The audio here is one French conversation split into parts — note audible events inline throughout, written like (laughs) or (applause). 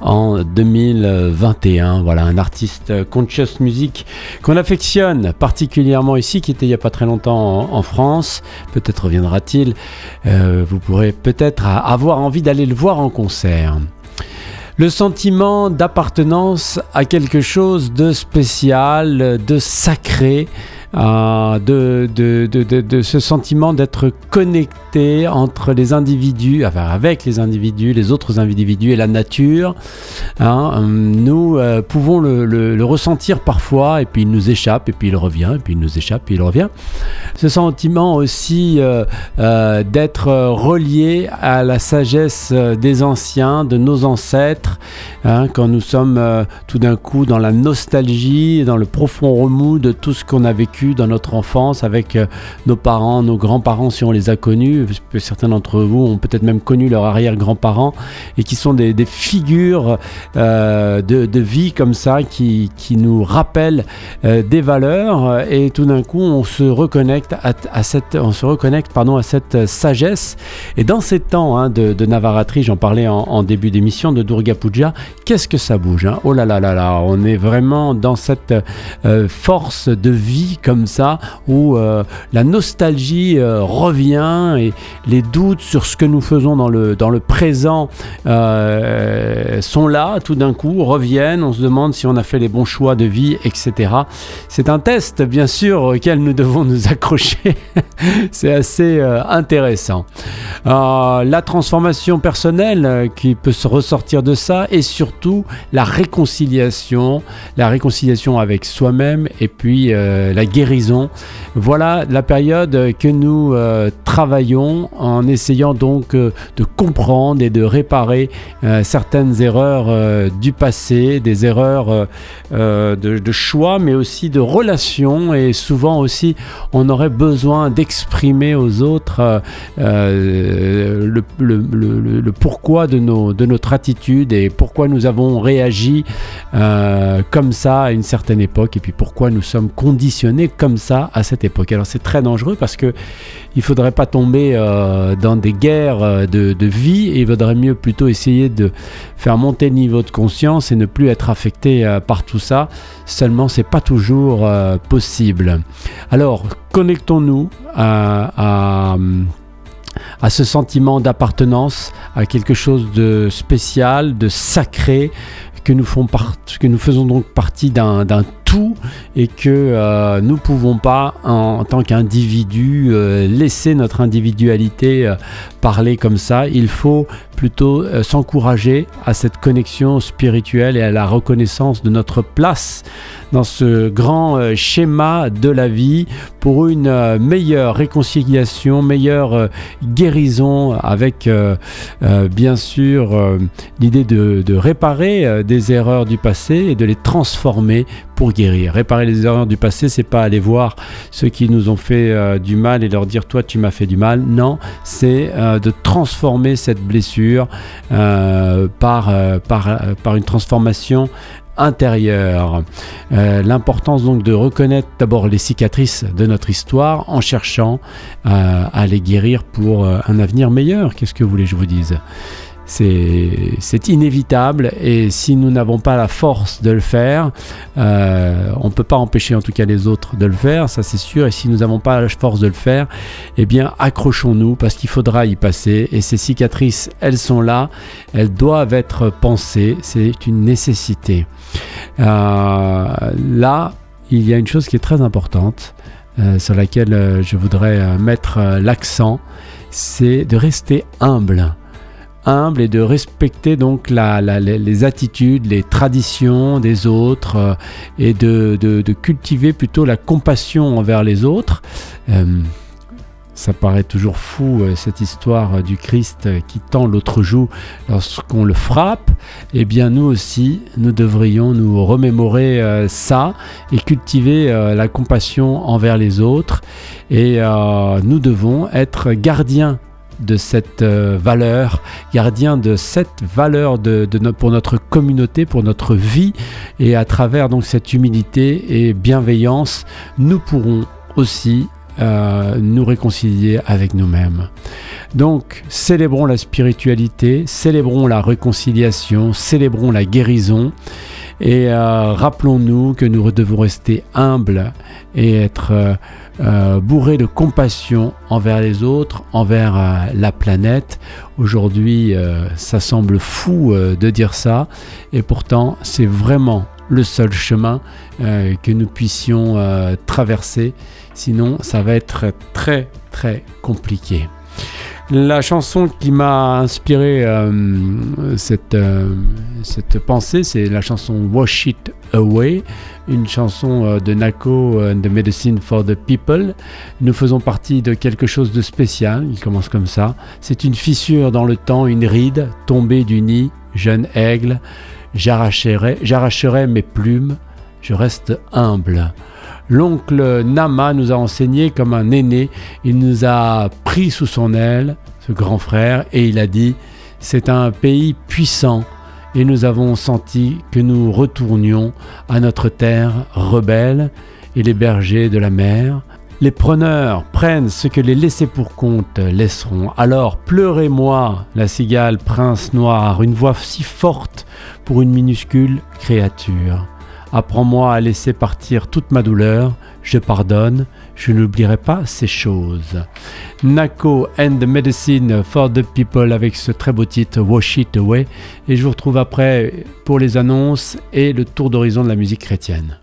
en 2021. Voilà, un artiste conscious music qu'on affectionne particulièrement ici, qui était il n'y a pas très longtemps en, France. Peut-être reviendra-t-il. Euh, vous pourrez peut-être avoir envie d'aller le voir en concert. Le sentiment d'appartenance à quelque chose de spécial, de sacré, euh, de, ce sentiment d'être connecté entre les individus, avec les individus, les autres individus et la nature. Hein, nous euh, pouvons le, ressentir parfois et puis il nous échappe et puis il revient et puis il nous échappe et il revient. Ce sentiment aussi euh, euh, d'être relié à la sagesse des anciens, de nos ancêtres, hein, quand nous sommes tout d'un coup dans la nostalgie, dans le profond remous de tout ce qu'on a vécu dans notre enfance avec euh, nos parents, nos grands-parents si on les a connus. Certains d'entre vous ont peut-être même connu leurs arrière-grands-parents et qui sont des, figures euh, de, vie comme ça qui, qui nous rappellent euh, des valeurs et tout d'un coup on se reconnecte à, cette, on se reconnecte pardon, à cette sagesse. Et dans ces temps hein, de, Navaratri, j'en parlais en, début d'émission de Durga Puja, qu'est-ce que ça bouge hein? Oh là là là là, on est vraiment dans cette force de vie comme ça, où euh, la nostalgie euh, revient et les doutes sur ce que nous faisons dans le, dans le présent euh, sont là, tout d'un coup, reviennent, on se demande si on a fait les bons choix de vie, etc. C'est un test, bien sûr, auquel nous devons nous accrocher. (laughs) C'est assez intéressant. la transformation personnelle qui peut se ressortir de ça et surtout la réconciliation, la réconciliation avec soi-même et puis la guérison voilà la période que nous euh, travaillons en essayant donc euh, de comprendre et de réparer euh, certaines erreurs du passé, des erreurs de, choix, mais aussi de relations. Et souvent aussi, on aurait besoin d'exprimer aux autres le, pourquoi de notre attitude et pourquoi nous avons réagi comme ça à une certaine époque et puis pourquoi nous sommes conditionnés comme ça à cette époque. Alors c'est très dangereux parce que il faudrait pas tomber euh, dans des guerres euh, de, vie et il vaudrait mieux plutôt essayer de faire monter le niveau de conscience et ne plus être affecté euh, par tout ça. Seulement c'est pas toujours possible. Alors connectons-nous à, ce sentiment d'appartenance à quelque chose de spécial, de sacré, que nous faisons donc partie d'un et que euh, nous ne pouvons pas, en, tant qu'individu, euh, laisser notre individualité euh, parler comme ça. Il faut plutôt s'encourager à cette connexion spirituelle et à la reconnaissance de notre place dans ce grand schéma de la vie pour une meilleure réconciliation, meilleure guérison avec bien sûr l'idée de, réparer des erreurs du passé et de les transformer guérir. Réparer les erreurs du passé, c'est pas aller voir ceux qui nous ont fait euh, du mal et leur dire toi tu m'as fait du mal. Non, c'est euh, de transformer cette blessure euh, par, par, par une transformation intérieure. L'importance donc de reconnaître d'abord les cicatrices de notre histoire en cherchant à les guérir pour un avenir meilleur. Qu'est-ce que vous voulez je vous dise? C'est inévitable et si nous n'avons pas la force de le faire, euh, on ne peut pas empêcher en tout cas les autres de le faire, ça c'est sûr, et si nous n'avons pas la force de le faire, eh bien accrochons-nous parce qu'il faudra y passer. Et ces cicatrices, elles sont là, elles doivent être pensées, c'est une nécessité. Euh, là, il y a une chose qui est très importante euh, sur laquelle je voudrais mettre l'accent, c'est de rester humble humble et de respecter donc les attitudes, les traditions des autres euh, et de, cultiver plutôt la compassion envers les autres. Euh, ça paraît toujours fou euh, cette histoire du Christ qui tend l'autre joue lorsqu'on le frappe. Eh bien nous aussi, nous devrions nous remémorer ça et cultiver la compassion envers les autres. Et nous devons être gardiens de cette euh, valeur, gardien de cette valeur de, pour notre communauté, pour notre vie. Et à travers donc cette humilité et bienveillance, nous pourrons aussi euh, nous réconcilier avec nous-mêmes. Donc, célébrons la spiritualité, célébrons la réconciliation, célébrons la guérison et euh, rappelons-nous que nous devons rester humbles et être euh, euh, bourrés de compassion envers les autres, envers la planète. Aujourd'hui, ça semble fou de dire ça et pourtant c'est vraiment le seul chemin que nous puissions traverser. Sinon, ça va être très très compliqué. La chanson qui m'a inspiré euh, cette, euh, cette pensée, c'est la chanson Wash It Away, une chanson euh, de Nako and the Medicine for the People. Nous faisons partie de quelque chose de spécial, il commence comme ça. C'est une fissure dans le temps, une ride tombée du nid, jeune aigle. J'arracherai mes plumes, je reste humble. L'oncle Nama nous a enseigné comme un aîné, il nous a pris sous son aile, ce grand frère, et il a dit, c'est un pays puissant, et nous avons senti que nous retournions à notre terre rebelle, et les bergers de la mer, les preneurs prennent ce que les laissés pour compte laisseront. Alors pleurez-moi, la cigale prince noir, une voix si forte pour une minuscule créature. Apprends-moi à laisser partir toute ma douleur. Je pardonne. Je n'oublierai pas ces choses. Nako and the Medicine for the People avec ce très beau titre Wash It Away. Et je vous retrouve après pour les annonces et le tour d'horizon de la musique chrétienne.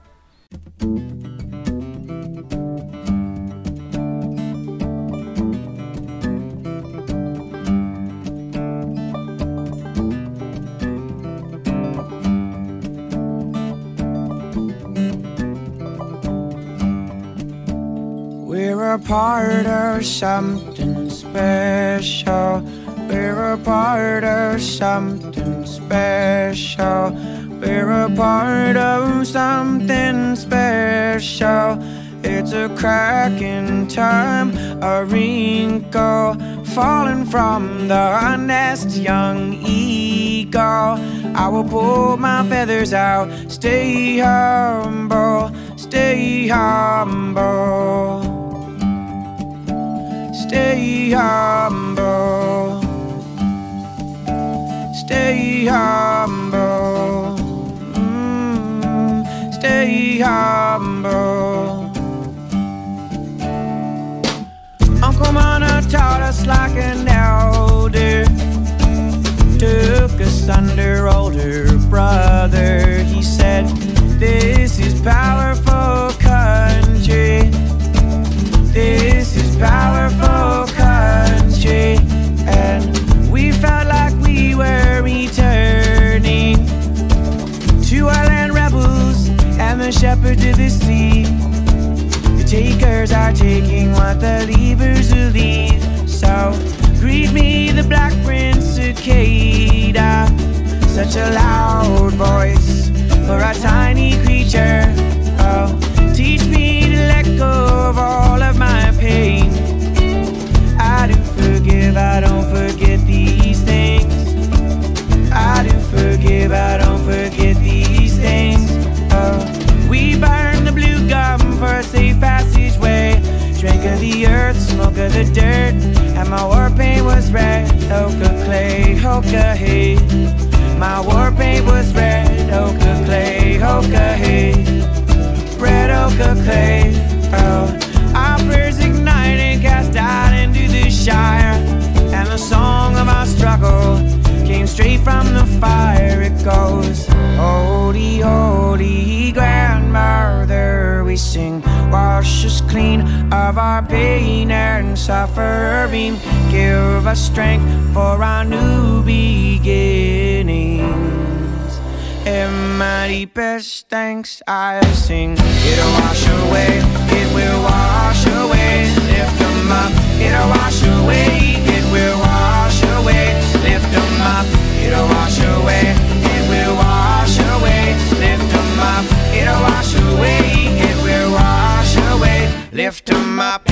A part of something special. We're a part of something special. We're a part of something special. It's a crack in time, a wrinkle falling from the nest, young eagle. I will pull my feathers out, stay humble, stay humble. Stay humble. Stay humble. Mm, stay humble. The shepherds of the sea. The takers are taking what the leavers will leave. So greet me, the black prince cicada. Such a loud voice for a tiny creature. Oh, teach me to let go of all of my pain. I do forgive, I don't forget these things. I do forgive, I don't the dirt, and my war paint was red. Ochre clay, ochre hay. My war paint was red, ochre clay, ochre hay. Red ochre clay, oh. Prayers ignited, cast out into the Shire. And the song of our struggle came straight from the fire. It goes, sing, wash us clean of our pain and suffering. Give us strength for our new beginnings. In my deepest thanks, I sing. It'll wash away, it will wash away. Lift them up, it'll wash away, Lift them up.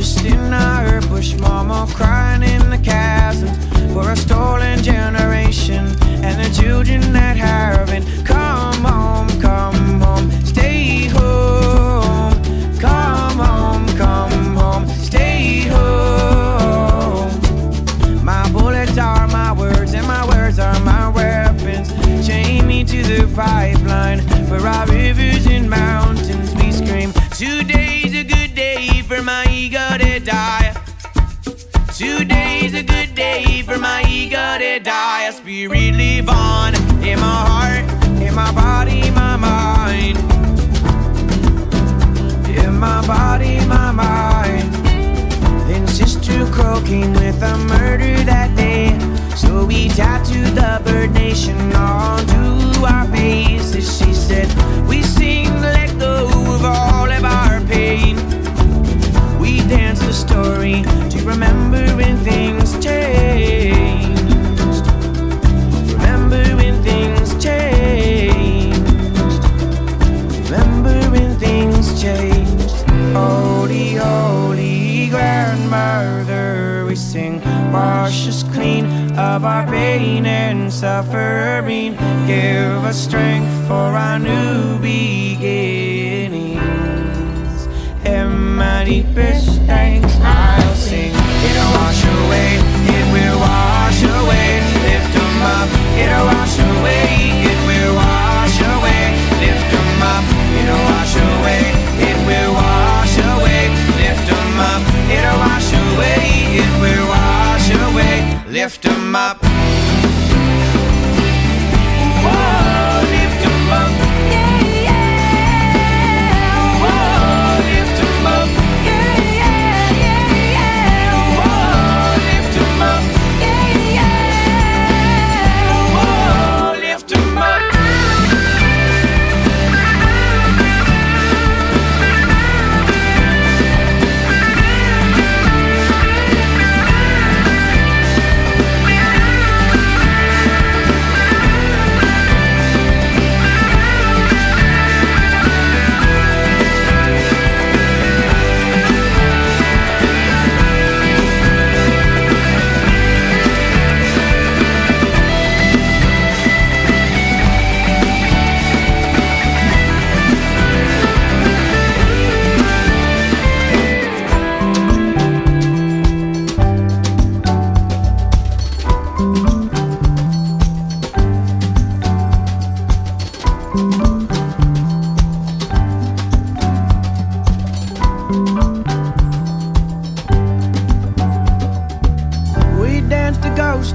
In our bush mama crying in the chasms for a stolen generation and the children that haven't come home, come home, stay home, come home, come home, stay home. My bullets are my words and my words are my weapons. Chain me to the pipeline for our rivers and mountains. We scream, today's a good day for my ego to die. Today's a good day for my ego to die. A spirit live on in my heart, in my body, my mind. In my body, my mind. Then sister croaking with a murder that day. So we tattooed the bird nation onto our faces. She said, We sing, let go of all frustrated.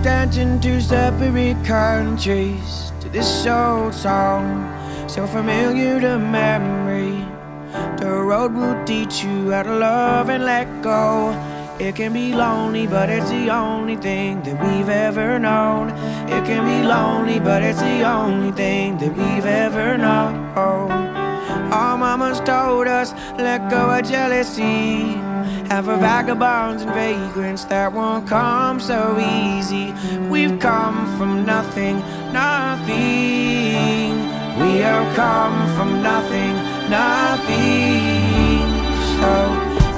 Ghost two separate countries to this old song, so familiar to memory. The road will teach you how to love and let go. It can be lonely, but it's the only thing that we've ever known. It can be lonely, but it's the only thing that we've ever known. Our mamas told us, let go of jealousy. And for vagabonds and vagrants that won't come so easy. We've come from nothing, nothing. We have come from nothing, nothing. So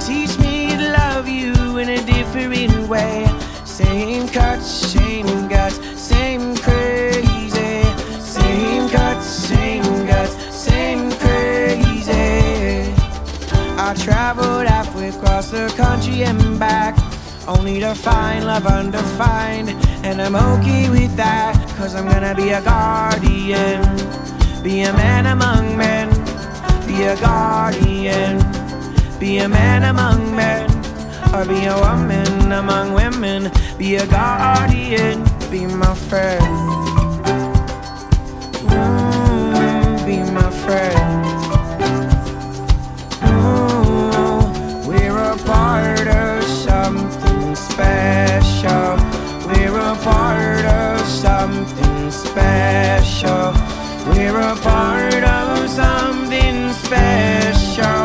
teach me to love you in a different way. Same cuts, same guts, same crazy. Same cuts, same guts, same crazy. I traveled across the country and back. Only to find love undefined. And I'm okay with that. Cause I'm gonna be a guardian. Be a man among men. Be a guardian. Be a man among men. Or be a woman among women. Be a guardian. Be my friend. Mm, be my friend. Part of something special. We're a part of something special. We're a part of something special.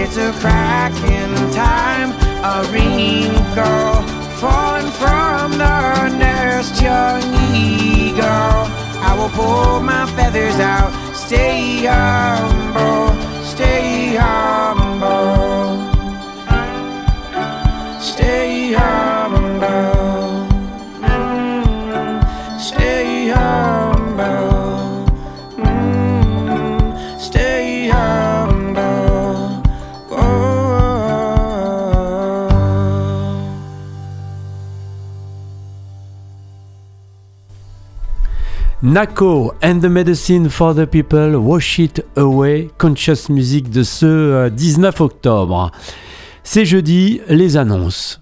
It's a crack in time, a wrinkle falling from the nest, young eagle. I will pull my feathers out, stay humble, stay humble, Nako and the Medicine for the People, Wash It Away, Conscious Music de ce 19 euh, octobre. C'est jeudi, les annonces.